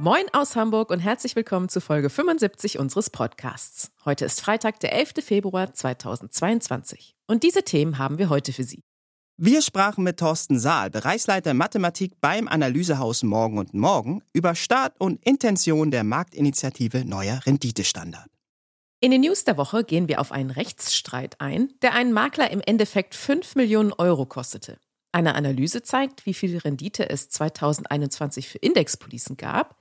Moin aus Hamburg und herzlich willkommen zu Folge 75 unseres Podcasts. Heute ist Freitag, der 11. Februar 2022. Und diese Themen haben wir heute für Sie. Wir sprachen mit Thorsten Saal, Bereichsleiter Mathematik beim Analysehaus Morgen und Morgen, über Start und Intention der Marktinitiative Neuer Renditestandard. In den News der Woche gehen wir auf einen Rechtsstreit ein, der einen Makler im Endeffekt 5 Millionen Euro kostete. Eine Analyse zeigt, wie viel Rendite es 2021 für Indexpolicen gab,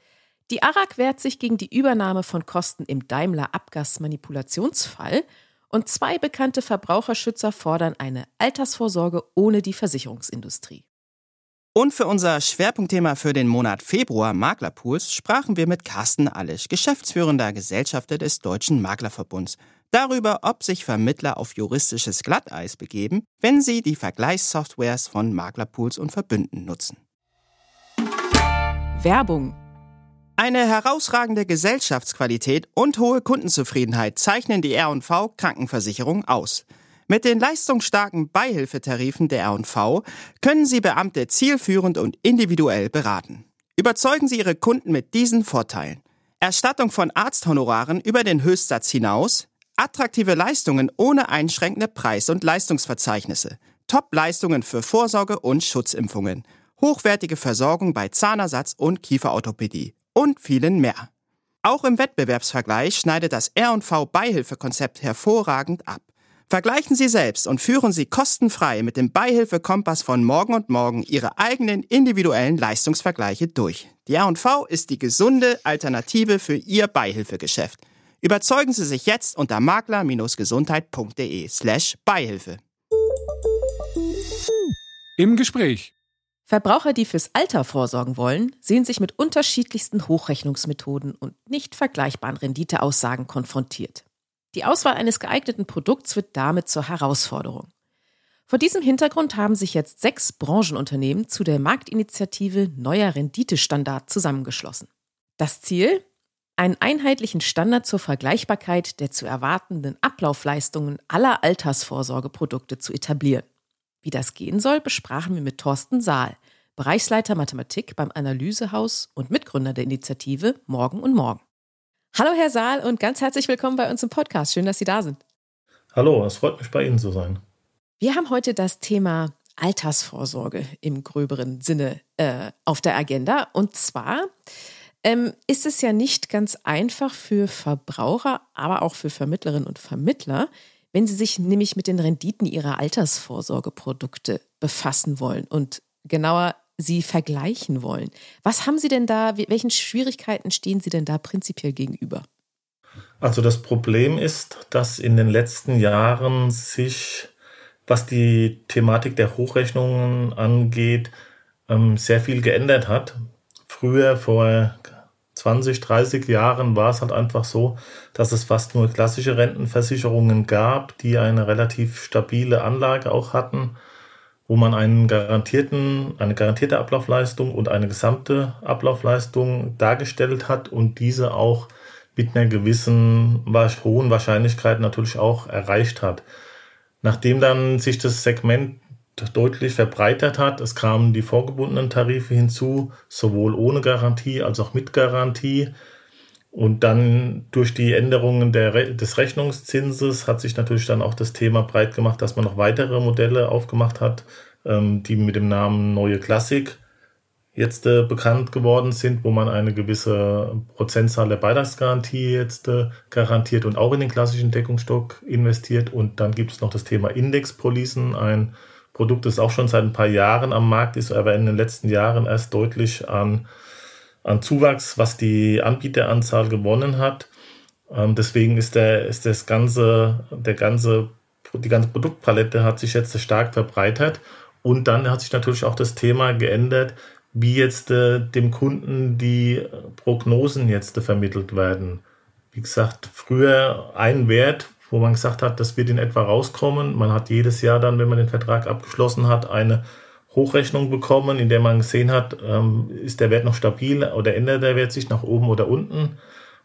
die ARAG wehrt sich gegen die Übernahme von Kosten im Daimler-Abgasmanipulationsfall und zwei bekannte Verbraucherschützer fordern eine Altersvorsorge ohne die Versicherungsindustrie. Und für unser Schwerpunktthema für den Monat Februar Maklerpools sprachen wir mit Carsten Allisch, geschäftsführender Gesellschafter des Deutschen Maklerverbunds, darüber, ob sich Vermittler auf juristisches Glatteis begeben, wenn sie die Vergleichssoftwares von Maklerpools und Verbünden nutzen. Werbung eine herausragende Gesellschaftsqualität und hohe Kundenzufriedenheit zeichnen die R&V Krankenversicherung aus. Mit den leistungsstarken Beihilfetarifen der R&V können Sie Beamte zielführend und individuell beraten. Überzeugen Sie Ihre Kunden mit diesen Vorteilen. Erstattung von Arzthonoraren über den Höchstsatz hinaus, attraktive Leistungen ohne einschränkende Preis- und Leistungsverzeichnisse, Top-Leistungen für Vorsorge und Schutzimpfungen, hochwertige Versorgung bei Zahnersatz und Kieferorthopädie und vielen mehr. Auch im Wettbewerbsvergleich schneidet das R&V Beihilfekonzept hervorragend ab. Vergleichen Sie selbst und führen Sie kostenfrei mit dem Beihilfekompass von Morgen und Morgen Ihre eigenen individuellen Leistungsvergleiche durch. Die R&V ist die gesunde Alternative für Ihr Beihilfegeschäft. Überzeugen Sie sich jetzt unter makler-gesundheit.de slash Beihilfe. Im Gespräch Verbraucher, die fürs Alter vorsorgen wollen, sehen sich mit unterschiedlichsten Hochrechnungsmethoden und nicht vergleichbaren Renditeaussagen konfrontiert. Die Auswahl eines geeigneten Produkts wird damit zur Herausforderung. Vor diesem Hintergrund haben sich jetzt sechs Branchenunternehmen zu der Marktinitiative Neuer Renditestandard zusammengeschlossen. Das Ziel? Einen einheitlichen Standard zur Vergleichbarkeit der zu erwartenden Ablaufleistungen aller Altersvorsorgeprodukte zu etablieren. Wie das gehen soll, besprachen wir mit Thorsten Saal, Bereichsleiter Mathematik beim Analysehaus und Mitgründer der Initiative Morgen und Morgen. Hallo Herr Saal und ganz herzlich willkommen bei uns im Podcast. Schön, dass Sie da sind. Hallo, es freut mich bei Ihnen zu sein. Wir haben heute das Thema Altersvorsorge im gröberen Sinne äh, auf der Agenda. Und zwar ähm, ist es ja nicht ganz einfach für Verbraucher, aber auch für Vermittlerinnen und Vermittler, wenn Sie sich nämlich mit den Renditen Ihrer Altersvorsorgeprodukte befassen wollen und genauer sie vergleichen wollen. Was haben Sie denn da, welchen Schwierigkeiten stehen Sie denn da prinzipiell gegenüber? Also das Problem ist, dass in den letzten Jahren sich, was die Thematik der Hochrechnungen angeht, ähm, sehr viel geändert hat. Früher, vor 20, 30 Jahren war es halt einfach so, dass es fast nur klassische Rentenversicherungen gab, die eine relativ stabile Anlage auch hatten, wo man einen garantierten, eine garantierte Ablaufleistung und eine gesamte Ablaufleistung dargestellt hat und diese auch mit einer gewissen hohen Wahrscheinlichkeit natürlich auch erreicht hat. Nachdem dann sich das Segment deutlich verbreitert hat. Es kamen die vorgebundenen Tarife hinzu, sowohl ohne Garantie als auch mit Garantie. Und dann durch die Änderungen der, des Rechnungszinses hat sich natürlich dann auch das Thema breit gemacht, dass man noch weitere Modelle aufgemacht hat, ähm, die mit dem Namen Neue Klassik jetzt äh, bekannt geworden sind, wo man eine gewisse Prozentzahl der Beitragsgarantie jetzt äh, garantiert und auch in den klassischen Deckungsstock investiert. Und dann gibt es noch das Thema Indexpolicen, ein Produkt, das auch schon seit ein paar Jahren am Markt ist, aber in den letzten Jahren erst deutlich an, an Zuwachs, was die Anbieteranzahl gewonnen hat. Ähm, deswegen ist der, ist das ganze, der ganze, die ganze Produktpalette hat sich jetzt stark verbreitert. Und dann hat sich natürlich auch das Thema geändert, wie jetzt äh, dem Kunden die Prognosen jetzt äh, vermittelt werden. Wie gesagt, früher ein Wert wo man gesagt hat, das wird in etwa rauskommen. Man hat jedes Jahr dann, wenn man den Vertrag abgeschlossen hat, eine Hochrechnung bekommen, in der man gesehen hat, ähm, ist der Wert noch stabil oder ändert der Wert sich nach oben oder unten.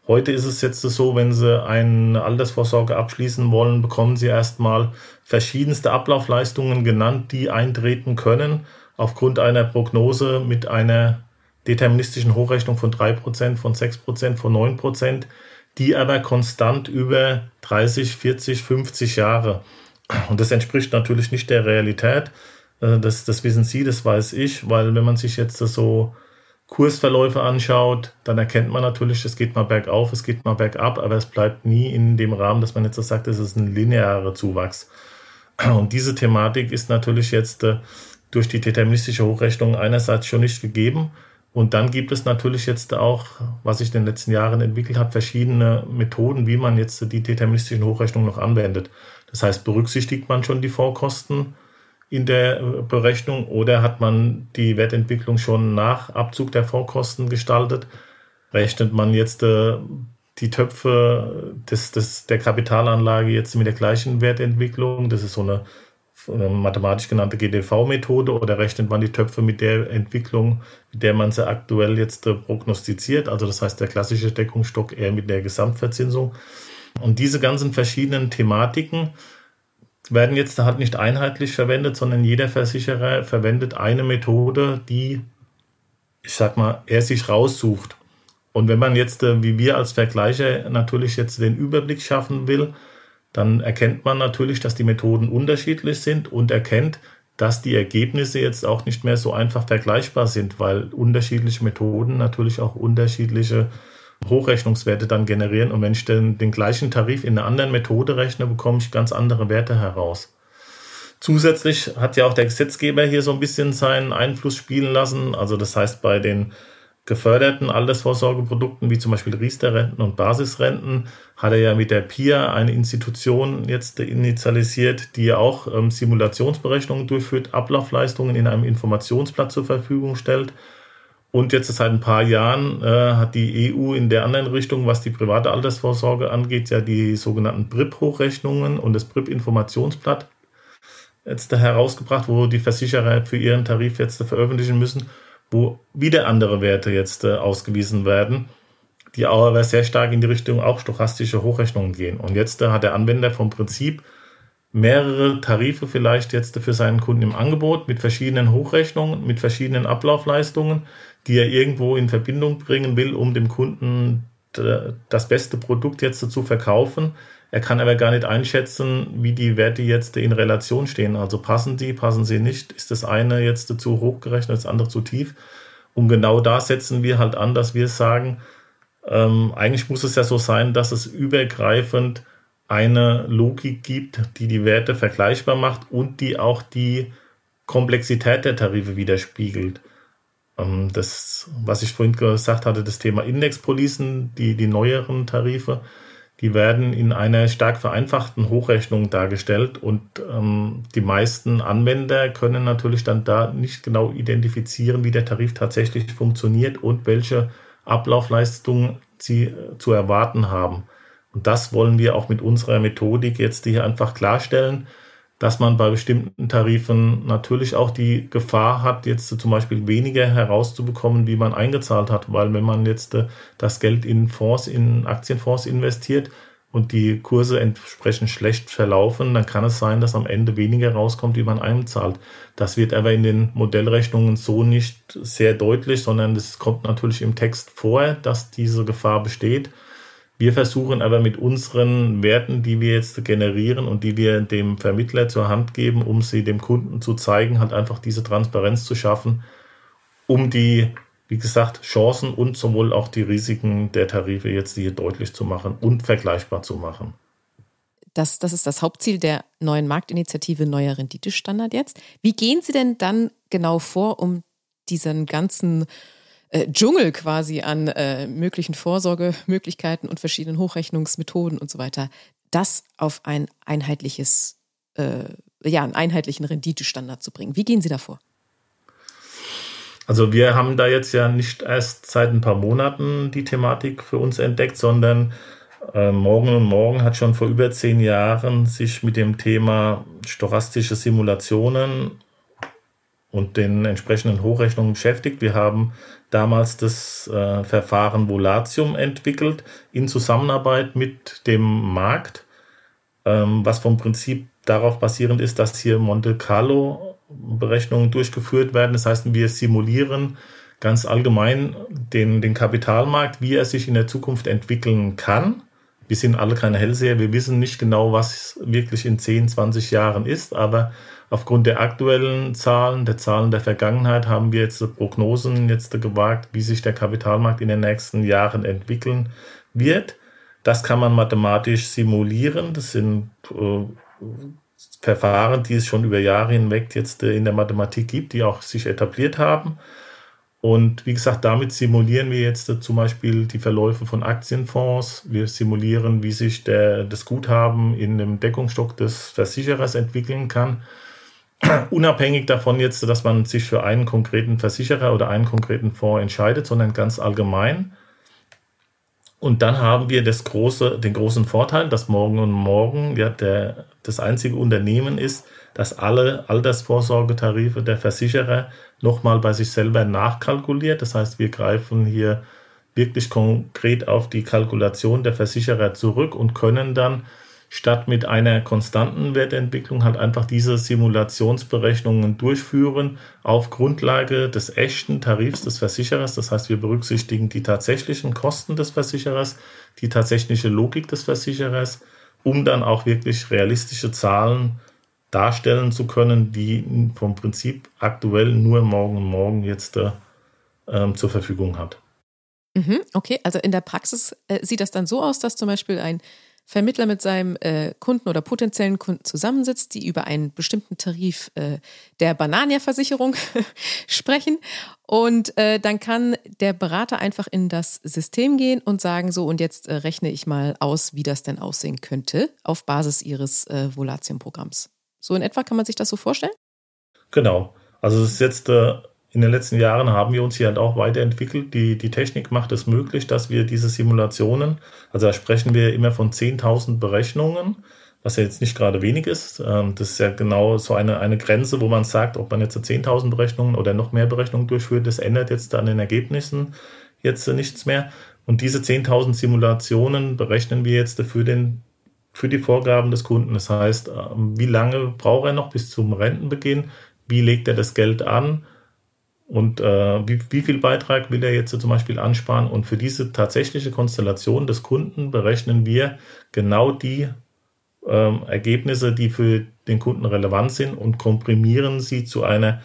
Heute ist es jetzt so, wenn Sie eine Altersvorsorge abschließen wollen, bekommen Sie erstmal verschiedenste Ablaufleistungen genannt, die eintreten können aufgrund einer Prognose mit einer deterministischen Hochrechnung von 3%, von 6%, von 9%, die aber konstant über 30, 40, 50 Jahre. Und das entspricht natürlich nicht der Realität. Äh, das, das wissen Sie, das weiß ich, weil wenn man sich jetzt so Kursverläufe anschaut, dann erkennt man natürlich, es geht mal bergauf, es geht mal bergab, aber es bleibt nie in dem Rahmen, dass man jetzt so sagt, es ist ein linearer Zuwachs. Und diese Thematik ist natürlich jetzt äh, durch die deterministische Hochrechnung einerseits schon nicht gegeben. Und dann gibt es natürlich jetzt auch, was sich in den letzten Jahren entwickelt hat, verschiedene Methoden, wie man jetzt die deterministischen Hochrechnungen noch anwendet. Das heißt, berücksichtigt man schon die Vorkosten in der Berechnung oder hat man die Wertentwicklung schon nach Abzug der Vorkosten gestaltet? Rechnet man jetzt äh, die Töpfe des, des, der Kapitalanlage jetzt mit der gleichen Wertentwicklung? Das ist so eine mathematisch genannte GDV-Methode oder rechnet man die Töpfe mit der Entwicklung, mit der man sie aktuell jetzt äh, prognostiziert? Also das heißt der klassische Deckungsstock eher mit der Gesamtverzinsung. Und diese ganzen verschiedenen Thematiken, werden jetzt halt nicht einheitlich verwendet, sondern jeder Versicherer verwendet eine Methode, die, ich sag mal, er sich raussucht. Und wenn man jetzt, äh, wie wir als Vergleicher, natürlich jetzt den Überblick schaffen will, dann erkennt man natürlich, dass die Methoden unterschiedlich sind und erkennt, dass die Ergebnisse jetzt auch nicht mehr so einfach vergleichbar sind, weil unterschiedliche Methoden natürlich auch unterschiedliche Hochrechnungswerte dann generieren. Und wenn ich den, den gleichen Tarif in einer anderen Methode rechne, bekomme ich ganz andere Werte heraus. Zusätzlich hat ja auch der Gesetzgeber hier so ein bisschen seinen Einfluss spielen lassen. Also das heißt, bei den geförderten Altersvorsorgeprodukten wie zum Beispiel Riester-Renten und Basisrenten hat er ja mit der PIA eine Institution jetzt initialisiert, die auch ähm, Simulationsberechnungen durchführt, Ablaufleistungen in einem Informationsblatt zur Verfügung stellt. Und jetzt seit ein paar Jahren äh, hat die EU in der anderen Richtung, was die private Altersvorsorge angeht, ja die sogenannten BRIP-Hochrechnungen und das BRIP-Informationsblatt jetzt herausgebracht, wo die Versicherer für ihren Tarif jetzt veröffentlichen müssen, wo wieder andere Werte jetzt äh, ausgewiesen werden, die aber sehr stark in die Richtung auch stochastische Hochrechnungen gehen. Und jetzt äh, hat der Anwender vom Prinzip mehrere Tarife vielleicht jetzt für seinen Kunden im Angebot mit verschiedenen Hochrechnungen, mit verschiedenen Ablaufleistungen die er irgendwo in Verbindung bringen will, um dem Kunden das beste Produkt jetzt zu verkaufen. Er kann aber gar nicht einschätzen, wie die Werte jetzt in Relation stehen. Also passen die, passen sie nicht? Ist das eine jetzt zu hoch gerechnet, das andere zu tief? Und genau da setzen wir halt an, dass wir sagen, ähm, eigentlich muss es ja so sein, dass es übergreifend eine Logik gibt, die die Werte vergleichbar macht und die auch die Komplexität der Tarife widerspiegelt. Ähm, das, was ich vorhin gesagt hatte, das Thema Indexpolicen, die, die neueren Tarife, die werden in einer stark vereinfachten Hochrechnung dargestellt und ähm, die meisten Anwender können natürlich dann da nicht genau identifizieren, wie der Tarif tatsächlich funktioniert und welche Ablaufleistungen sie äh, zu erwarten haben. Und das wollen wir auch mit unserer Methodik jetzt hier einfach klarstellen, dass man bei bestimmten Tarifen natürlich auch die Gefahr hat, jetzt zum Beispiel weniger herauszubekommen, wie man eingezahlt hat, weil wenn man jetzt äh, das Geld in Fonds, in Aktienfonds investiert und die Kurse entsprechend schlecht verlaufen, dann kann es sein, dass am Ende weniger rauskommt, wie man einzahlt. Das wird aber in den Modellrechnungen so nicht sehr deutlich, sondern es kommt natürlich im Text vor, dass diese Gefahr besteht. Wir versuchen aber mit unseren Werten, die wir jetzt generieren und die wir dem Vermittler zur Hand geben, um sie dem Kunden zu zeigen, halt einfach diese Transparenz zu schaffen, um die, wie gesagt, Chancen und sowohl auch die Risiken der Tarife jetzt hier deutlich zu machen und vergleichbar zu machen. Das, das ist das Hauptziel der neuen Marktinitiative Neuer Renditestandard jetzt. Wie gehen Sie denn dann genau vor, um diesen ganzen äh, Dschungel quasi an äh, möglichen Vorsorgemöglichkeiten und verschiedenen Hochrechnungsmethoden und so weiter, das auf ein einheitliches, äh, ja, einen einheitlichen Renditestandard zu bringen. Wie gehen Sie davor? Also wir haben da jetzt ja nicht erst seit ein paar Monaten die Thematik für uns entdeckt, sondern äh, Morgen und Morgen hat schon vor über zehn Jahren sich mit dem Thema stochastische Simulationen und den entsprechenden Hochrechnungen beschäftigt. Wir haben damals das äh, Verfahren Volatium entwickelt in Zusammenarbeit mit dem Markt, ähm, was vom Prinzip darauf basierend ist, dass hier Monte Carlo Berechnungen durchgeführt werden. Das heißt, wir simulieren ganz allgemein den, den Kapitalmarkt, wie er sich in der Zukunft entwickeln kann. Wir sind alle keine Hellseher, wir wissen nicht genau, was wirklich in 10, 20 Jahren ist, aber aufgrund der aktuellen Zahlen, der Zahlen der Vergangenheit, haben wir jetzt Prognosen jetzt gewagt, wie sich der Kapitalmarkt in den nächsten Jahren entwickeln wird. Das kann man mathematisch simulieren. Das sind äh, Verfahren, die es schon über Jahre hinweg jetzt äh, in der Mathematik gibt, die auch sich etabliert haben. Und wie gesagt, damit simulieren wir jetzt äh, zum Beispiel die Verläufe von Aktienfonds. Wir simulieren, wie sich der, das Guthaben in dem Deckungsstock des Versicherers entwickeln kann. Unabhängig davon jetzt, dass man sich für einen konkreten Versicherer oder einen konkreten Fonds entscheidet, sondern ganz allgemein. Und dann haben wir das große, den großen Vorteil, dass Morgen und Morgen ja der, das einzige Unternehmen ist, das alle Altersvorsorgetarife der Versicherer nochmal bei sich selber nachkalkuliert. Das heißt, wir greifen hier wirklich konkret auf die Kalkulation der Versicherer zurück und können dann statt mit einer konstanten Wertentwicklung halt einfach diese Simulationsberechnungen durchführen auf Grundlage des echten Tarifs des Versicherers. Das heißt, wir berücksichtigen die tatsächlichen Kosten des Versicherers, die tatsächliche Logik des Versicherers, um dann auch wirklich realistische Zahlen darstellen zu können, die vom Prinzip aktuell nur morgen und morgen jetzt äh, ähm, zur Verfügung hat. Mhm, okay, also in der Praxis äh, sieht das dann so aus, dass zum Beispiel ein Vermittler mit seinem äh, Kunden oder potenziellen Kunden zusammensitzt, die über einen bestimmten Tarif äh, der Banania-Versicherung sprechen. Und äh, dann kann der Berater einfach in das System gehen und sagen, so, und jetzt äh, rechne ich mal aus, wie das denn aussehen könnte auf Basis ihres äh, Volatium-Programms. So in etwa kann man sich das so vorstellen? Genau. Also es ist jetzt äh, in den letzten Jahren haben wir uns hier halt auch weiterentwickelt. Die, die Technik macht es möglich, dass wir diese Simulationen, also da sprechen wir immer von 10.000 Berechnungen, was ja jetzt nicht gerade wenig ist. Ähm, das ist ja genau so eine, eine Grenze, wo man sagt, ob man jetzt 10.000 Berechnungen oder noch mehr Berechnungen durchführt, das ändert jetzt an den Ergebnissen jetzt nichts mehr. Und diese 10.000 Simulationen berechnen wir jetzt für, den, für die Vorgaben des Kunden. Das heißt, ähm, wie lange braucht er noch bis zum Rentenbeginn? Wie legt er das Geld an? Und äh, wie, wie viel Beitrag will er jetzt zum Beispiel ansparen. Und für diese tatsächliche Konstellation des Kunden berechnen wir genau die ähm, Ergebnisse, die für den Kunden relevant sind und komprimieren sie zu einer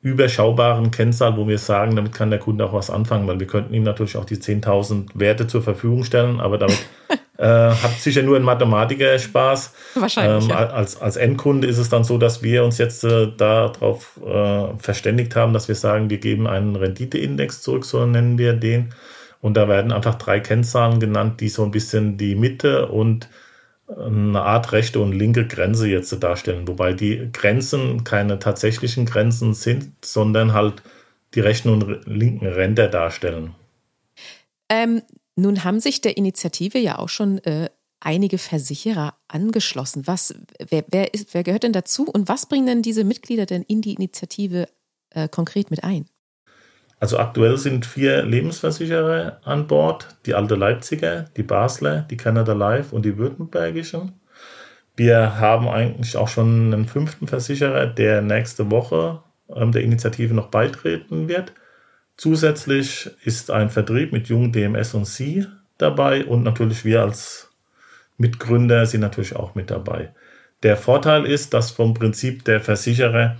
überschaubaren Kennzahl, wo wir sagen, damit kann der Kunde auch was anfangen, weil wir könnten ihm natürlich auch die 10.000 Werte zur Verfügung stellen, aber damit äh, hat sicher nur ein Mathematiker Spaß. Wahrscheinlich. Ähm, ja. als, als Endkunde ist es dann so, dass wir uns jetzt äh, darauf äh, verständigt haben, dass wir sagen, wir geben einen Renditeindex zurück, so nennen wir den. Und da werden einfach drei Kennzahlen genannt, die so ein bisschen die Mitte und eine Art rechte und linke Grenze jetzt darstellen, wobei die Grenzen keine tatsächlichen Grenzen sind, sondern halt die rechten und linken Ränder darstellen. Ähm, nun haben sich der Initiative ja auch schon äh, einige Versicherer angeschlossen. Was, wer, wer, ist, wer gehört denn dazu und was bringen denn diese Mitglieder denn in die Initiative äh, konkret mit ein? Also aktuell sind vier Lebensversicherer an Bord, die alte Leipziger, die Basler, die Canada Life und die Württembergischen. Wir haben eigentlich auch schon einen fünften Versicherer, der nächste Woche ähm, der Initiative noch beitreten wird. Zusätzlich ist ein Vertrieb mit Jung DMS und Sie dabei und natürlich wir als Mitgründer sind natürlich auch mit dabei. Der Vorteil ist, dass vom Prinzip der Versicherer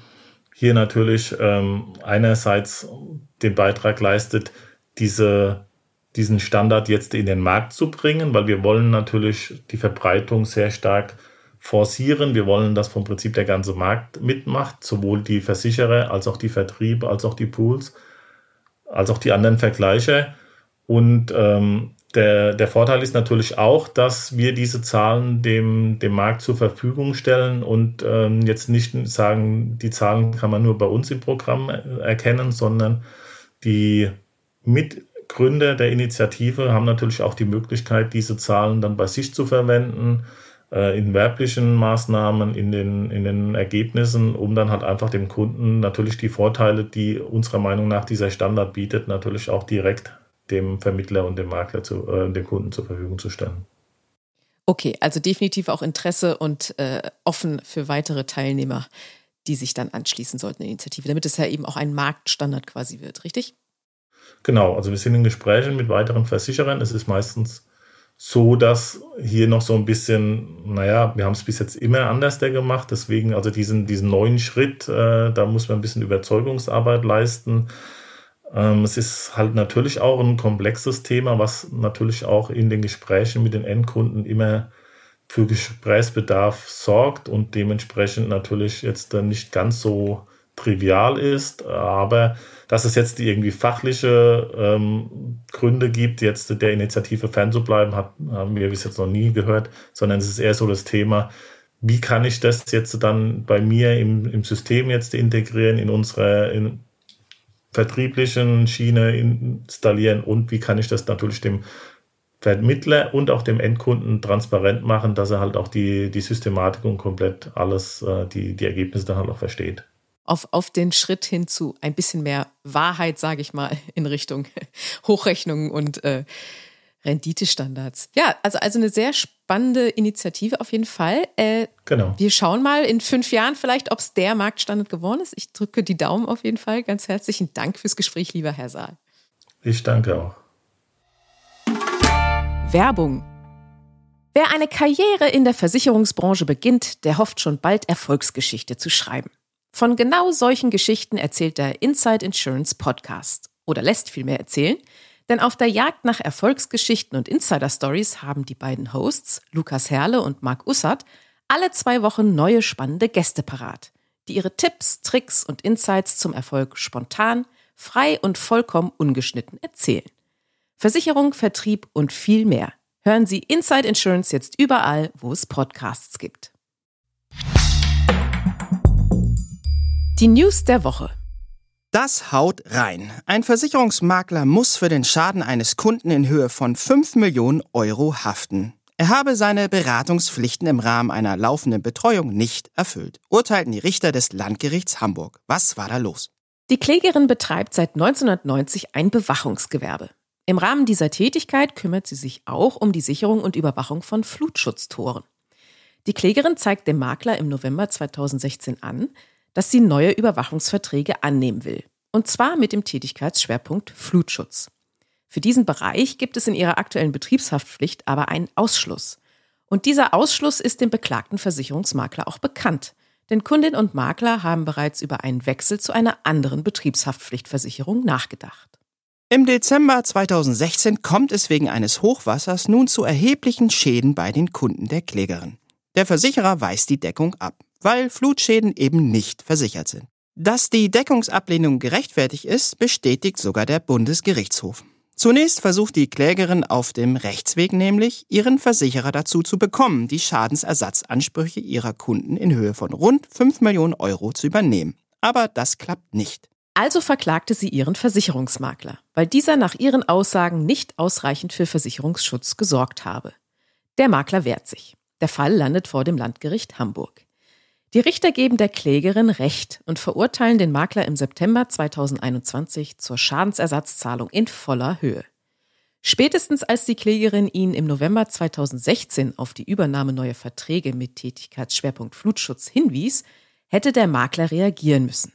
hier natürlich ähm, einerseits den Beitrag leistet, diese, diesen Standard jetzt in den Markt zu bringen, weil wir wollen natürlich die Verbreitung sehr stark forcieren. Wir wollen, dass vom Prinzip der ganze Markt mitmacht, sowohl die Versicherer als auch die Vertriebe, als auch die Pools, als auch die anderen Vergleiche. Und ähm, der, der Vorteil ist natürlich auch, dass wir diese Zahlen dem, dem Markt zur Verfügung stellen und ähm, jetzt nicht sagen, die Zahlen kann man nur bei uns im Programm erkennen, sondern die mit Gründer der Initiative haben natürlich auch die Möglichkeit, diese Zahlen dann bei sich zu verwenden, äh, in werblichen Maßnahmen, in den, in den Ergebnissen, um dann halt einfach dem Kunden natürlich die Vorteile, die unserer Meinung nach dieser Standard bietet, natürlich auch direkt dem Vermittler und dem Makler zu, äh, dem Kunden zur Verfügung zu stellen. Okay, also definitiv auch Interesse und äh, offen für weitere Teilnehmer, die sich dann anschließen sollten in die Initiative, damit es ja eben auch ein Marktstandard quasi wird, richtig? Genau, also wir sind in Gesprächen mit weiteren Versicherern. Es ist meistens so, dass hier noch so ein bisschen, naja, wir haben es bis jetzt immer anders gemacht, deswegen also diesen, diesen neuen Schritt, äh, da muss man ein bisschen Überzeugungsarbeit leisten. Ähm, es ist halt natürlich auch ein komplexes Thema, was natürlich auch in den Gesprächen mit den Endkunden immer für Gesprächsbedarf sorgt und dementsprechend natürlich jetzt dann nicht ganz so trivial ist, aber dass es jetzt irgendwie fachliche ähm, Gründe gibt, jetzt der Initiative fernzubleiben, hat, haben wir bis jetzt noch nie gehört, sondern es ist eher so das Thema, wie kann ich das jetzt dann bei mir im, im System jetzt integrieren, in unsere in vertrieblichen Schiene installieren und wie kann ich das natürlich dem Vermittler und auch dem Endkunden transparent machen, dass er halt auch die, die Systematik und komplett alles, äh, die, die Ergebnisse dann halt auch versteht auf, auf den Schritt hin zu ein bisschen mehr Wahrheit, sage ich mal, in Richtung Hochrechnungen und äh, Renditestandards. Ja, also, also eine sehr spannende Initiative auf jeden Fall. Äh, genau. Wir schauen mal in fünf Jahren vielleicht, ob es der Marktstandard geworden ist. Ich drücke die Daumen auf jeden Fall. Ganz herzlichen Dank fürs Gespräch, lieber Herr Saal. Ich danke auch. Werbung. Wer eine Karriere in der Versicherungsbranche beginnt, der hofft schon bald Erfolgsgeschichte zu schreiben. Von genau solchen Geschichten erzählt der Inside Insurance Podcast. Oder lässt vielmehr erzählen. Denn auf der Jagd nach Erfolgsgeschichten und Insider-Stories haben die beiden Hosts, Lukas Herle und Marc Ussert, alle zwei Wochen neue spannende Gäste parat, die ihre Tipps, Tricks und Insights zum Erfolg spontan, frei und vollkommen ungeschnitten erzählen. Versicherung, Vertrieb und viel mehr. Hören Sie Inside Insurance jetzt überall, wo es Podcasts gibt. Die News der Woche. Das haut rein. Ein Versicherungsmakler muss für den Schaden eines Kunden in Höhe von 5 Millionen Euro haften. Er habe seine Beratungspflichten im Rahmen einer laufenden Betreuung nicht erfüllt, urteilten die Richter des Landgerichts Hamburg. Was war da los? Die Klägerin betreibt seit 1990 ein Bewachungsgewerbe. Im Rahmen dieser Tätigkeit kümmert sie sich auch um die Sicherung und Überwachung von Flutschutztoren. Die Klägerin zeigt dem Makler im November 2016 an, dass sie neue Überwachungsverträge annehmen will. Und zwar mit dem Tätigkeitsschwerpunkt Flutschutz. Für diesen Bereich gibt es in ihrer aktuellen Betriebshaftpflicht aber einen Ausschluss. Und dieser Ausschluss ist dem beklagten Versicherungsmakler auch bekannt. Denn Kundin und Makler haben bereits über einen Wechsel zu einer anderen Betriebshaftpflichtversicherung nachgedacht. Im Dezember 2016 kommt es wegen eines Hochwassers nun zu erheblichen Schäden bei den Kunden der Klägerin. Der Versicherer weist die Deckung ab weil Flutschäden eben nicht versichert sind. Dass die Deckungsablehnung gerechtfertigt ist, bestätigt sogar der Bundesgerichtshof. Zunächst versucht die Klägerin auf dem Rechtsweg nämlich, ihren Versicherer dazu zu bekommen, die Schadensersatzansprüche ihrer Kunden in Höhe von rund 5 Millionen Euro zu übernehmen. Aber das klappt nicht. Also verklagte sie ihren Versicherungsmakler, weil dieser nach ihren Aussagen nicht ausreichend für Versicherungsschutz gesorgt habe. Der Makler wehrt sich. Der Fall landet vor dem Landgericht Hamburg. Die Richter geben der Klägerin Recht und verurteilen den Makler im September 2021 zur Schadensersatzzahlung in voller Höhe. Spätestens als die Klägerin ihn im November 2016 auf die Übernahme neuer Verträge mit Tätigkeitsschwerpunkt Flutschutz hinwies, hätte der Makler reagieren müssen.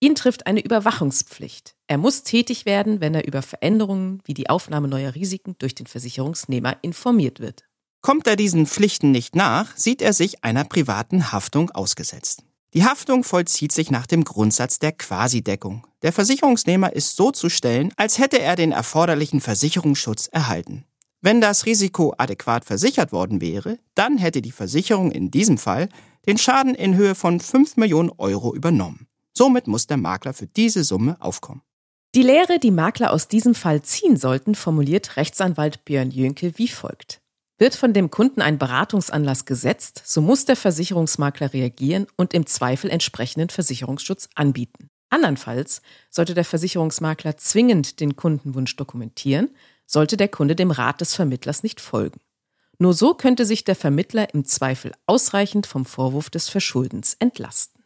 Ihn trifft eine Überwachungspflicht. Er muss tätig werden, wenn er über Veränderungen wie die Aufnahme neuer Risiken durch den Versicherungsnehmer informiert wird. Kommt er diesen Pflichten nicht nach, sieht er sich einer privaten Haftung ausgesetzt. Die Haftung vollzieht sich nach dem Grundsatz der Quasideckung. Der Versicherungsnehmer ist so zu stellen, als hätte er den erforderlichen Versicherungsschutz erhalten. Wenn das Risiko adäquat versichert worden wäre, dann hätte die Versicherung in diesem Fall den Schaden in Höhe von 5 Millionen Euro übernommen. Somit muss der Makler für diese Summe aufkommen. Die Lehre, die Makler aus diesem Fall ziehen sollten, formuliert Rechtsanwalt Björn Jönke wie folgt. Wird von dem Kunden ein Beratungsanlass gesetzt, so muss der Versicherungsmakler reagieren und im Zweifel entsprechenden Versicherungsschutz anbieten. Andernfalls sollte der Versicherungsmakler zwingend den Kundenwunsch dokumentieren, sollte der Kunde dem Rat des Vermittlers nicht folgen. Nur so könnte sich der Vermittler im Zweifel ausreichend vom Vorwurf des Verschuldens entlasten.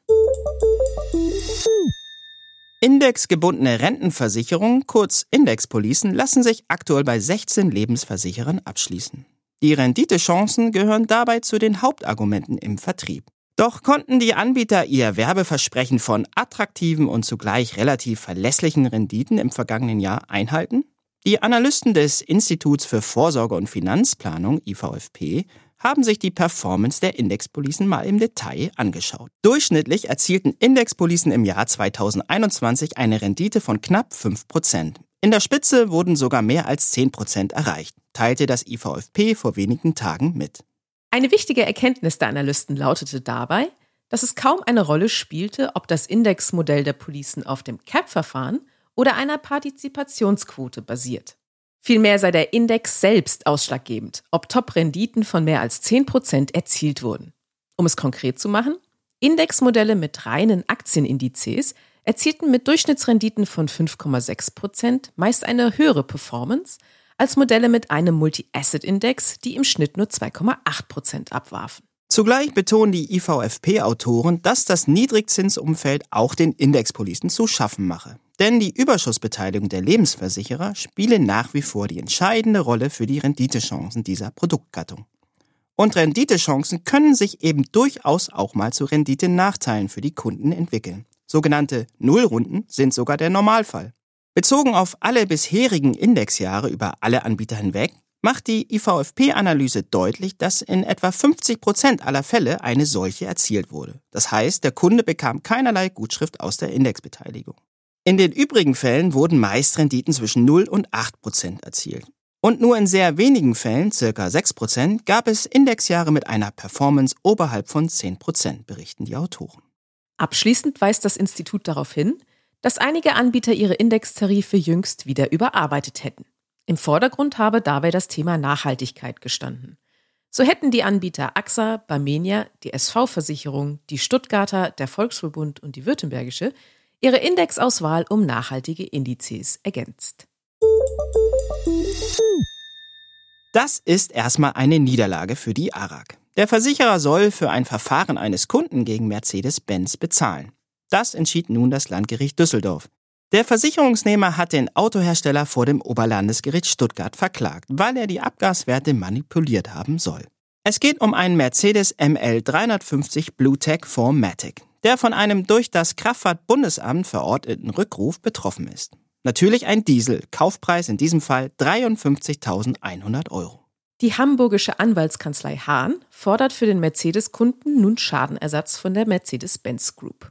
Indexgebundene Rentenversicherungen, kurz Indexpolicen, lassen sich aktuell bei 16 Lebensversicherern abschließen. Die Renditechancen gehören dabei zu den Hauptargumenten im Vertrieb. Doch konnten die Anbieter ihr Werbeversprechen von attraktiven und zugleich relativ verlässlichen Renditen im vergangenen Jahr einhalten? Die Analysten des Instituts für Vorsorge und Finanzplanung IVFP haben sich die Performance der Indexpolicen mal im Detail angeschaut. Durchschnittlich erzielten Indexpolicen im Jahr 2021 eine Rendite von knapp 5%. In der Spitze wurden sogar mehr als 10% erreicht, teilte das IVFP vor wenigen Tagen mit. Eine wichtige Erkenntnis der Analysten lautete dabei, dass es kaum eine Rolle spielte, ob das Indexmodell der Policen auf dem CAP-Verfahren oder einer Partizipationsquote basiert. Vielmehr sei der Index selbst ausschlaggebend, ob Top-Renditen von mehr als 10% erzielt wurden. Um es konkret zu machen, Indexmodelle mit reinen Aktienindizes erzielten mit Durchschnittsrenditen von 5,6% meist eine höhere Performance als Modelle mit einem Multi-Asset-Index, die im Schnitt nur 2,8% abwarfen. Zugleich betonen die IVFP-Autoren, dass das Niedrigzinsumfeld auch den Indexpolicen zu schaffen mache. Denn die Überschussbeteiligung der Lebensversicherer spiele nach wie vor die entscheidende Rolle für die Renditechancen dieser Produktgattung. Und Renditechancen können sich eben durchaus auch mal zu Renditenachteilen für die Kunden entwickeln. Sogenannte Nullrunden sind sogar der Normalfall. Bezogen auf alle bisherigen Indexjahre über alle Anbieter hinweg macht die IVFP-Analyse deutlich, dass in etwa 50 Prozent aller Fälle eine solche erzielt wurde. Das heißt, der Kunde bekam keinerlei Gutschrift aus der Indexbeteiligung. In den übrigen Fällen wurden meist Renditen zwischen 0 und 8 Prozent erzielt. Und nur in sehr wenigen Fällen, circa 6 Prozent, gab es Indexjahre mit einer Performance oberhalb von 10 Prozent, berichten die Autoren. Abschließend weist das Institut darauf hin, dass einige Anbieter ihre Indextarife jüngst wieder überarbeitet hätten. Im Vordergrund habe dabei das Thema Nachhaltigkeit gestanden. So hätten die Anbieter AXA, Barmenia, die SV-Versicherung, die Stuttgarter, der Volksverbund und die Württembergische ihre Indexauswahl um nachhaltige Indizes ergänzt. Das ist erstmal eine Niederlage für die ARAG. Der Versicherer soll für ein Verfahren eines Kunden gegen Mercedes-Benz bezahlen. Das entschied nun das Landgericht Düsseldorf. Der Versicherungsnehmer hat den Autohersteller vor dem Oberlandesgericht Stuttgart verklagt, weil er die Abgaswerte manipuliert haben soll. Es geht um einen Mercedes ML 350 BlueTech 4MATIC, der von einem durch das Kraftfahrtbundesamt verordneten Rückruf betroffen ist. Natürlich ein Diesel, Kaufpreis in diesem Fall 53.100 Euro. Die hamburgische Anwaltskanzlei Hahn fordert für den Mercedes-Kunden nun Schadenersatz von der Mercedes-Benz Group.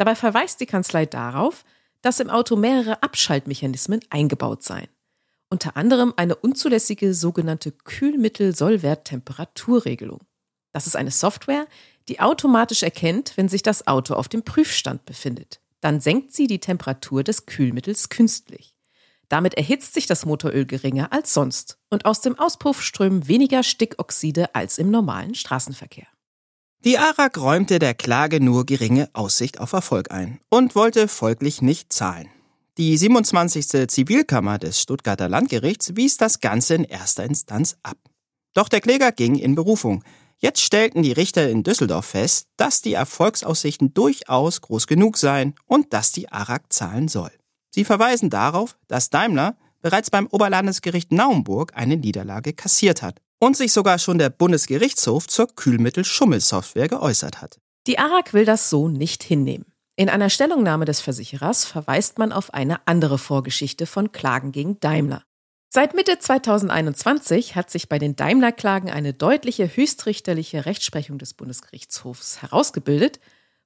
Dabei verweist die Kanzlei darauf, dass im Auto mehrere Abschaltmechanismen eingebaut seien. Unter anderem eine unzulässige sogenannte Kühlmittel-Sollwert-Temperaturregelung. Das ist eine Software, die automatisch erkennt, wenn sich das Auto auf dem Prüfstand befindet. Dann senkt sie die Temperatur des Kühlmittels künstlich. Damit erhitzt sich das Motoröl geringer als sonst und aus dem Auspuff strömen weniger Stickoxide als im normalen Straßenverkehr. Die ARAG räumte der Klage nur geringe Aussicht auf Erfolg ein und wollte folglich nicht zahlen. Die 27. Zivilkammer des Stuttgarter Landgerichts wies das Ganze in erster Instanz ab. Doch der Kläger ging in Berufung. Jetzt stellten die Richter in Düsseldorf fest, dass die Erfolgsaussichten durchaus groß genug seien und dass die ARAG zahlen soll. Sie verweisen darauf, dass Daimler bereits beim Oberlandesgericht Naumburg eine Niederlage kassiert hat und sich sogar schon der Bundesgerichtshof zur Kühlmittelschummelsoftware geäußert hat. Die ARAG will das so nicht hinnehmen. In einer Stellungnahme des Versicherers verweist man auf eine andere Vorgeschichte von Klagen gegen Daimler. Seit Mitte 2021 hat sich bei den Daimler-Klagen eine deutliche höchstrichterliche Rechtsprechung des Bundesgerichtshofs herausgebildet,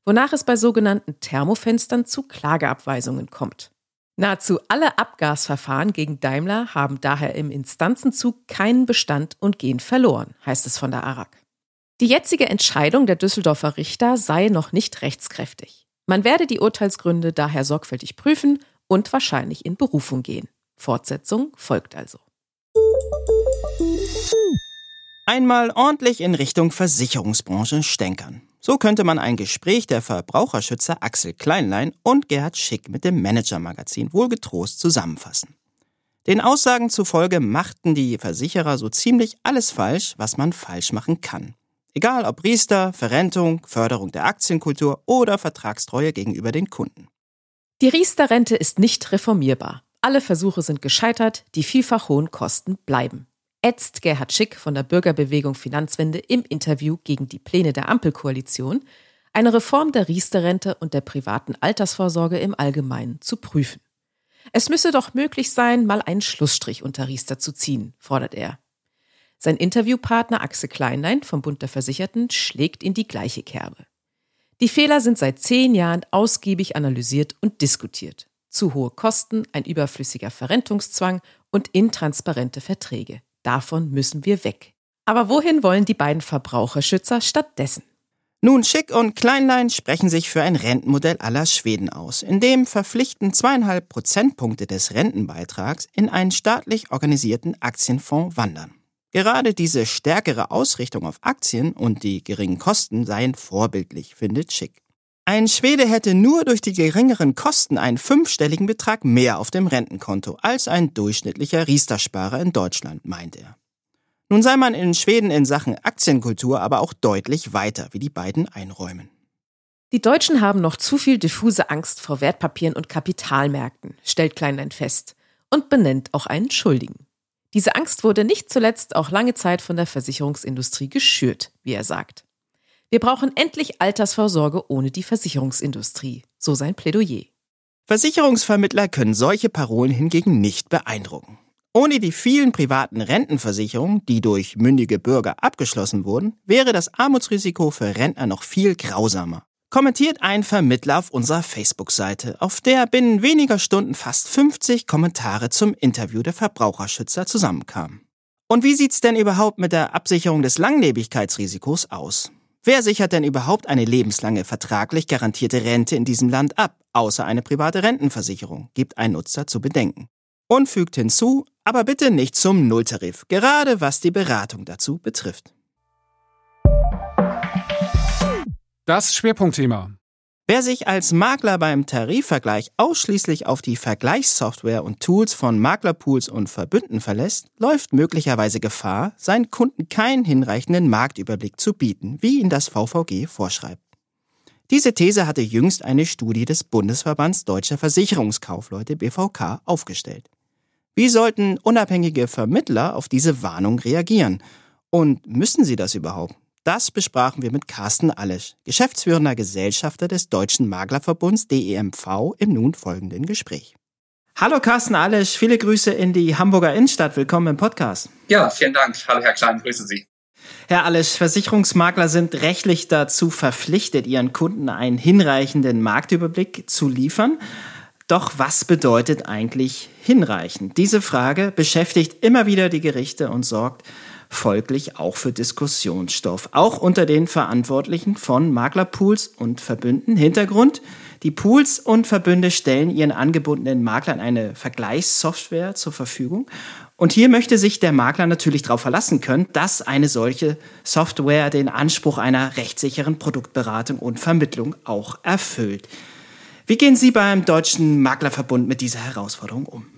wonach es bei sogenannten Thermofenstern zu Klageabweisungen kommt. Nahezu alle Abgasverfahren gegen Daimler haben daher im Instanzenzug keinen Bestand und gehen verloren, heißt es von der ARAG. Die jetzige Entscheidung der Düsseldorfer Richter sei noch nicht rechtskräftig. Man werde die Urteilsgründe daher sorgfältig prüfen und wahrscheinlich in Berufung gehen. Fortsetzung folgt also. Einmal ordentlich in Richtung Versicherungsbranche stänkern. So könnte man ein Gespräch der Verbraucherschützer Axel Kleinlein und Gerhard Schick mit dem Manager-Magazin wohl getrost zusammenfassen. Den Aussagen zufolge machten die Versicherer so ziemlich alles falsch, was man falsch machen kann. Egal ob Riester, Verrentung, Förderung der Aktienkultur oder Vertragstreue gegenüber den Kunden. Die Riester-Rente ist nicht reformierbar. Alle Versuche sind gescheitert, die vielfach hohen Kosten bleiben. Ätzt Gerhard Schick von der Bürgerbewegung Finanzwende im Interview gegen die Pläne der Ampelkoalition, eine Reform der Riester-Rente und der privaten Altersvorsorge im Allgemeinen zu prüfen. Es müsse doch möglich sein, mal einen Schlussstrich unter Riester zu ziehen, fordert er. Sein Interviewpartner Axel Kleinlein vom Bund der Versicherten schlägt in die gleiche Kerbe. Die Fehler sind seit zehn Jahren ausgiebig analysiert und diskutiert. Zu hohe Kosten, ein überflüssiger Verrentungszwang und intransparente Verträge. Davon müssen wir weg. Aber wohin wollen die beiden Verbraucherschützer stattdessen? Nun, Schick und Kleinlein sprechen sich für ein Rentenmodell aller Schweden aus, in dem verpflichtend zweieinhalb Prozentpunkte des Rentenbeitrags in einen staatlich organisierten Aktienfonds wandern. Gerade diese stärkere Ausrichtung auf Aktien und die geringen Kosten seien vorbildlich, findet Schick. Ein Schwede hätte nur durch die geringeren Kosten einen fünfstelligen Betrag mehr auf dem Rentenkonto als ein durchschnittlicher Riester-Sparer in Deutschland, meint er. Nun sei man in Schweden in Sachen Aktienkultur aber auch deutlich weiter, wie die beiden einräumen. Die Deutschen haben noch zu viel diffuse Angst vor Wertpapieren und Kapitalmärkten, stellt Kleinlein fest und benennt auch einen Schuldigen. Diese Angst wurde nicht zuletzt auch lange Zeit von der Versicherungsindustrie geschürt, wie er sagt. Wir brauchen endlich Altersvorsorge ohne die Versicherungsindustrie, so sein Plädoyer. Versicherungsvermittler können solche Parolen hingegen nicht beeindrucken. Ohne die vielen privaten Rentenversicherungen, die durch mündige Bürger abgeschlossen wurden, wäre das Armutsrisiko für Rentner noch viel grausamer kommentiert ein Vermittler auf unserer Facebook-Seite, auf der binnen weniger Stunden fast 50 Kommentare zum Interview der Verbraucherschützer zusammenkamen. Und wie sieht's denn überhaupt mit der Absicherung des Langlebigkeitsrisikos aus? Wer sichert denn überhaupt eine lebenslange vertraglich garantierte Rente in diesem Land ab, außer eine private Rentenversicherung, gibt ein Nutzer zu bedenken. Und fügt hinzu, aber bitte nicht zum Nulltarif, gerade was die Beratung dazu betrifft. Das Schwerpunktthema. Wer sich als Makler beim Tarifvergleich ausschließlich auf die Vergleichssoftware und Tools von Maklerpools und Verbünden verlässt, läuft möglicherweise Gefahr, seinen Kunden keinen hinreichenden Marktüberblick zu bieten, wie ihn das VVG vorschreibt. Diese These hatte jüngst eine Studie des Bundesverbands Deutscher Versicherungskaufleute BVK aufgestellt. Wie sollten unabhängige Vermittler auf diese Warnung reagieren? Und müssen sie das überhaupt? Das besprachen wir mit Carsten Allesch, geschäftsführender Gesellschafter des Deutschen Maklerverbunds DEMV im nun folgenden Gespräch. Hallo Carsten Allesch, viele Grüße in die Hamburger Innenstadt. Willkommen im Podcast. Ja, vielen Dank. Hallo Herr Klein, grüße Sie. Herr Allesch, Versicherungsmakler sind rechtlich dazu verpflichtet, ihren Kunden einen hinreichenden Marktüberblick zu liefern. Doch was bedeutet eigentlich hinreichend? Diese Frage beschäftigt immer wieder die Gerichte und sorgt folglich auch für Diskussionsstoff, auch unter den Verantwortlichen von Maklerpools und Verbünden. Hintergrund, die Pools und Verbünde stellen ihren angebundenen Maklern eine Vergleichssoftware zur Verfügung. Und hier möchte sich der Makler natürlich darauf verlassen können, dass eine solche Software den Anspruch einer rechtssicheren Produktberatung und Vermittlung auch erfüllt. Wie gehen Sie beim Deutschen Maklerverbund mit dieser Herausforderung um?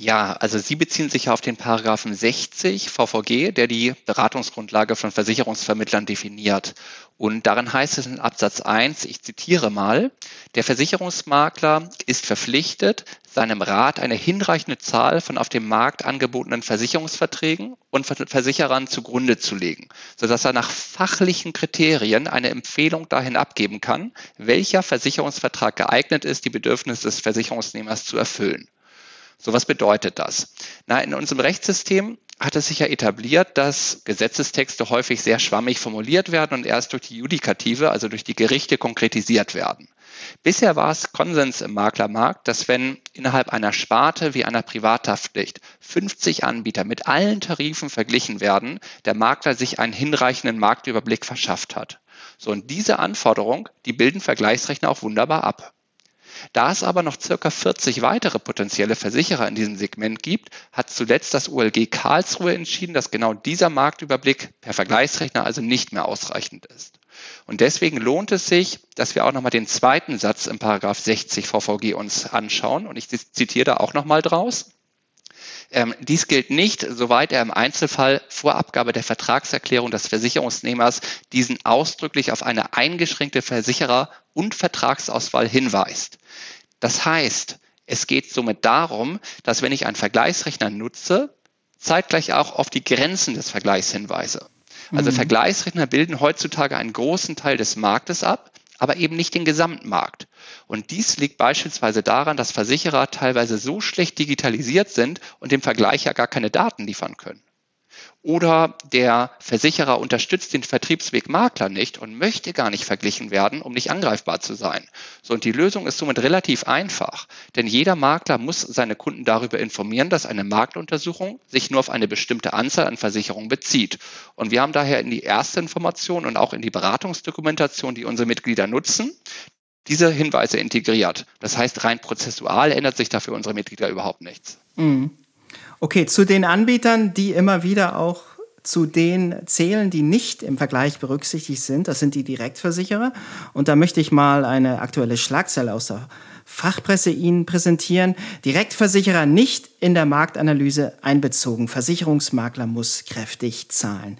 Ja, also Sie beziehen sich auf den Paragraphen 60 VVG, der die Beratungsgrundlage von Versicherungsvermittlern definiert. Und darin heißt es in Absatz 1, ich zitiere mal, der Versicherungsmakler ist verpflichtet, seinem Rat eine hinreichende Zahl von auf dem Markt angebotenen Versicherungsverträgen und Versicherern zugrunde zu legen, sodass er nach fachlichen Kriterien eine Empfehlung dahin abgeben kann, welcher Versicherungsvertrag geeignet ist, die Bedürfnisse des Versicherungsnehmers zu erfüllen. So was bedeutet das? Na, in unserem Rechtssystem hat es sich ja etabliert, dass Gesetzestexte häufig sehr schwammig formuliert werden und erst durch die Judikative, also durch die Gerichte konkretisiert werden. Bisher war es Konsens im Maklermarkt, dass wenn innerhalb einer Sparte wie einer Privathaftpflicht 50 Anbieter mit allen Tarifen verglichen werden, der Makler sich einen hinreichenden Marktüberblick verschafft hat. So, und diese Anforderung, die bilden Vergleichsrechner auch wunderbar ab. Da es aber noch circa 40 weitere potenzielle Versicherer in diesem Segment gibt, hat zuletzt das OLG Karlsruhe entschieden, dass genau dieser Marktüberblick per Vergleichsrechner also nicht mehr ausreichend ist. Und deswegen lohnt es sich, dass wir auch nochmal den zweiten Satz im Paragraph 60 VVG uns anschauen. Und ich zitiere da auch nochmal draus. Ähm, dies gilt nicht, soweit er im Einzelfall vor Abgabe der Vertragserklärung des Versicherungsnehmers diesen ausdrücklich auf eine eingeschränkte Versicherer- und Vertragsauswahl hinweist. Das heißt, es geht somit darum, dass wenn ich einen Vergleichsrechner nutze, zeitgleich auch auf die Grenzen des Vergleichs hinweise. Also mhm. Vergleichsrechner bilden heutzutage einen großen Teil des Marktes ab, aber eben nicht den Gesamtmarkt. Und dies liegt beispielsweise daran, dass Versicherer teilweise so schlecht digitalisiert sind und dem Vergleicher gar keine Daten liefern können. Oder der Versicherer unterstützt den Vertriebsweg Makler nicht und möchte gar nicht verglichen werden, um nicht angreifbar zu sein. So, und die Lösung ist somit relativ einfach. Denn jeder Makler muss seine Kunden darüber informieren, dass eine Marktuntersuchung sich nur auf eine bestimmte Anzahl an Versicherungen bezieht. Und wir haben daher in die erste Information und auch in die Beratungsdokumentation, die unsere Mitglieder nutzen, diese Hinweise integriert. Das heißt, rein prozessual ändert sich dafür unsere Mitglieder überhaupt nichts. Mhm. Okay, zu den Anbietern, die immer wieder auch zu den zählen, die nicht im Vergleich berücksichtigt sind. Das sind die Direktversicherer. Und da möchte ich mal eine aktuelle Schlagzeile aus der Fachpresse Ihnen präsentieren. Direktversicherer nicht in der Marktanalyse einbezogen. Versicherungsmakler muss kräftig zahlen.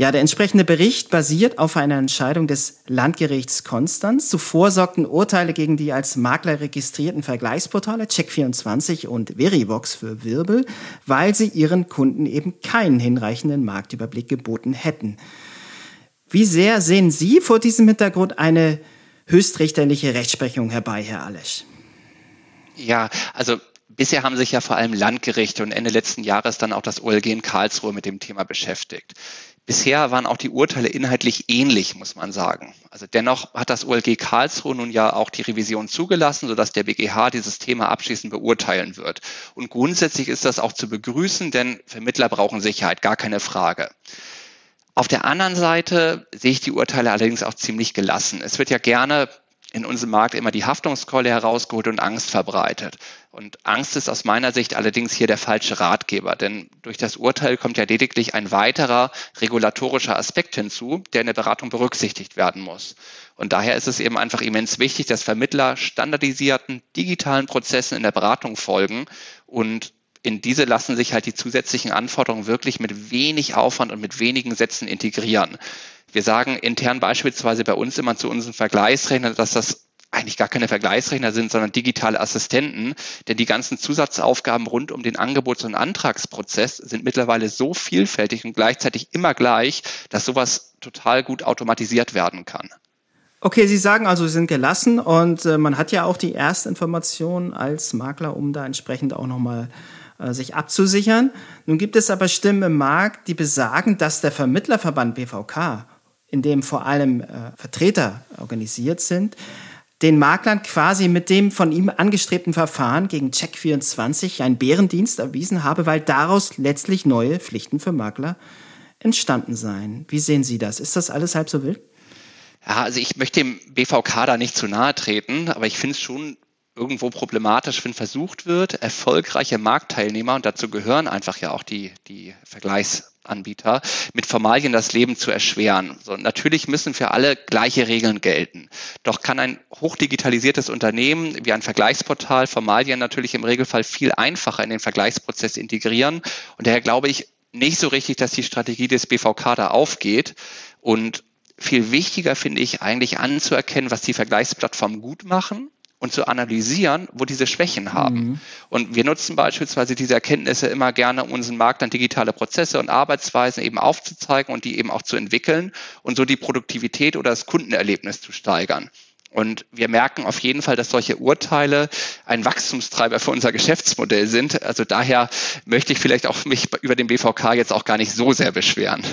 Ja, der entsprechende Bericht basiert auf einer Entscheidung des Landgerichts Konstanz. Zuvor sorgten Urteile gegen die als Makler registrierten Vergleichsportale Check24 und Verivox für Wirbel, weil sie ihren Kunden eben keinen hinreichenden Marktüberblick geboten hätten. Wie sehr sehen Sie vor diesem Hintergrund eine höchstrichterliche Rechtsprechung herbei, Herr Alesch? Ja, also Bisher haben sich ja vor allem Landgerichte und Ende letzten Jahres dann auch das OLG in Karlsruhe mit dem Thema beschäftigt. Bisher waren auch die Urteile inhaltlich ähnlich, muss man sagen. Also dennoch hat das OLG Karlsruhe nun ja auch die Revision zugelassen, sodass der BGH dieses Thema abschließend beurteilen wird. Und grundsätzlich ist das auch zu begrüßen, denn Vermittler brauchen Sicherheit, gar keine Frage. Auf der anderen Seite sehe ich die Urteile allerdings auch ziemlich gelassen. Es wird ja gerne in unserem Markt immer die Haftungskeule herausgeholt und Angst verbreitet. Und Angst ist aus meiner Sicht allerdings hier der falsche Ratgeber, denn durch das Urteil kommt ja lediglich ein weiterer regulatorischer Aspekt hinzu, der in der Beratung berücksichtigt werden muss. Und daher ist es eben einfach immens wichtig, dass Vermittler standardisierten digitalen Prozessen in der Beratung folgen und in diese lassen sich halt die zusätzlichen Anforderungen wirklich mit wenig Aufwand und mit wenigen Sätzen integrieren. Wir sagen intern beispielsweise bei uns immer zu unseren Vergleichsrechnern, dass das eigentlich gar keine Vergleichsrechner sind, sondern digitale Assistenten. Denn die ganzen Zusatzaufgaben rund um den Angebots- und Antragsprozess sind mittlerweile so vielfältig und gleichzeitig immer gleich, dass sowas total gut automatisiert werden kann. Okay, Sie sagen also, Sie sind gelassen und äh, man hat ja auch die Erstinformation als Makler, um da entsprechend auch nochmal äh, sich abzusichern. Nun gibt es aber Stimmen im Markt, die besagen, dass der Vermittlerverband BVK in dem vor allem äh, Vertreter organisiert sind, den Maklern quasi mit dem von ihm angestrebten Verfahren gegen Check24 einen Bärendienst erwiesen habe, weil daraus letztlich neue Pflichten für Makler entstanden seien. Wie sehen Sie das? Ist das alles halb so wild? Ja, also ich möchte dem BVK da nicht zu nahe treten, aber ich finde es schon irgendwo problematisch, wenn versucht wird, erfolgreiche Marktteilnehmer, und dazu gehören einfach ja auch die, die Vergleichsanbieter, mit Formalien das Leben zu erschweren. So, natürlich müssen für alle gleiche Regeln gelten. Doch kann ein hochdigitalisiertes Unternehmen wie ein Vergleichsportal Formalien natürlich im Regelfall viel einfacher in den Vergleichsprozess integrieren. Und daher glaube ich nicht so richtig, dass die Strategie des BVK da aufgeht. Und viel wichtiger finde ich eigentlich anzuerkennen, was die Vergleichsplattformen gut machen und zu analysieren, wo diese Schwächen haben. Mhm. Und wir nutzen beispielsweise diese Erkenntnisse immer gerne, um unseren Markt an digitale Prozesse und Arbeitsweisen eben aufzuzeigen und die eben auch zu entwickeln und so die Produktivität oder das Kundenerlebnis zu steigern. Und wir merken auf jeden Fall, dass solche Urteile ein Wachstumstreiber für unser Geschäftsmodell sind. Also daher möchte ich vielleicht auch mich über den BVK jetzt auch gar nicht so sehr beschweren.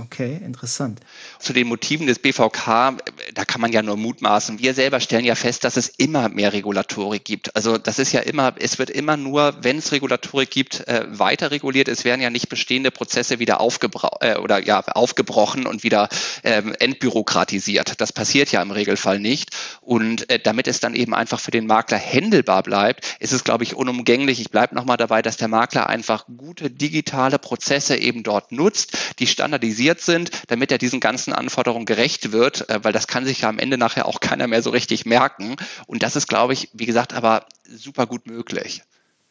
Okay, interessant. Zu den Motiven des BVK, da kann man ja nur mutmaßen. Wir selber stellen ja fest, dass es immer mehr Regulatorik gibt. Also das ist ja immer, es wird immer nur, wenn es Regulatorik gibt, äh, weiter reguliert. Es werden ja nicht bestehende Prozesse wieder aufgebro äh, oder ja aufgebrochen und wieder ähm, entbürokratisiert. Das passiert ja im Regelfall nicht. Und äh, damit es dann eben einfach für den Makler händelbar bleibt, ist es, glaube ich, unumgänglich. Ich bleibe nochmal dabei, dass der Makler einfach gute digitale Prozesse eben dort nutzt, die standardisiert sind, damit er diesen ganzen Anforderungen gerecht wird, äh, weil das kann sich ja am Ende nachher auch keiner mehr so richtig merken. Und das ist, glaube ich, wie gesagt, aber super gut möglich.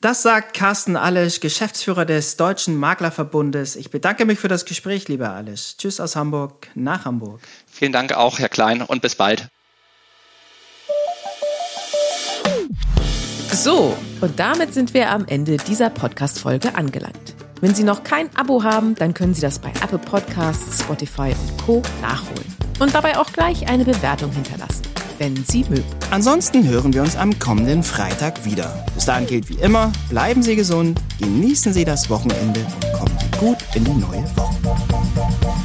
Das sagt Carsten Alisch, Geschäftsführer des Deutschen Maklerverbundes. Ich bedanke mich für das Gespräch, lieber Alisch. Tschüss aus Hamburg, nach Hamburg. Vielen Dank auch, Herr Klein, und bis bald. So, und damit sind wir am Ende dieser Podcast-Folge angelangt. Wenn Sie noch kein Abo haben, dann können Sie das bei Apple Podcasts, Spotify und Co. nachholen. Und dabei auch gleich eine Bewertung hinterlassen, wenn Sie mögen. Ansonsten hören wir uns am kommenden Freitag wieder. Bis dahin gilt wie immer, bleiben Sie gesund, genießen Sie das Wochenende und kommen Sie gut in die neue Woche.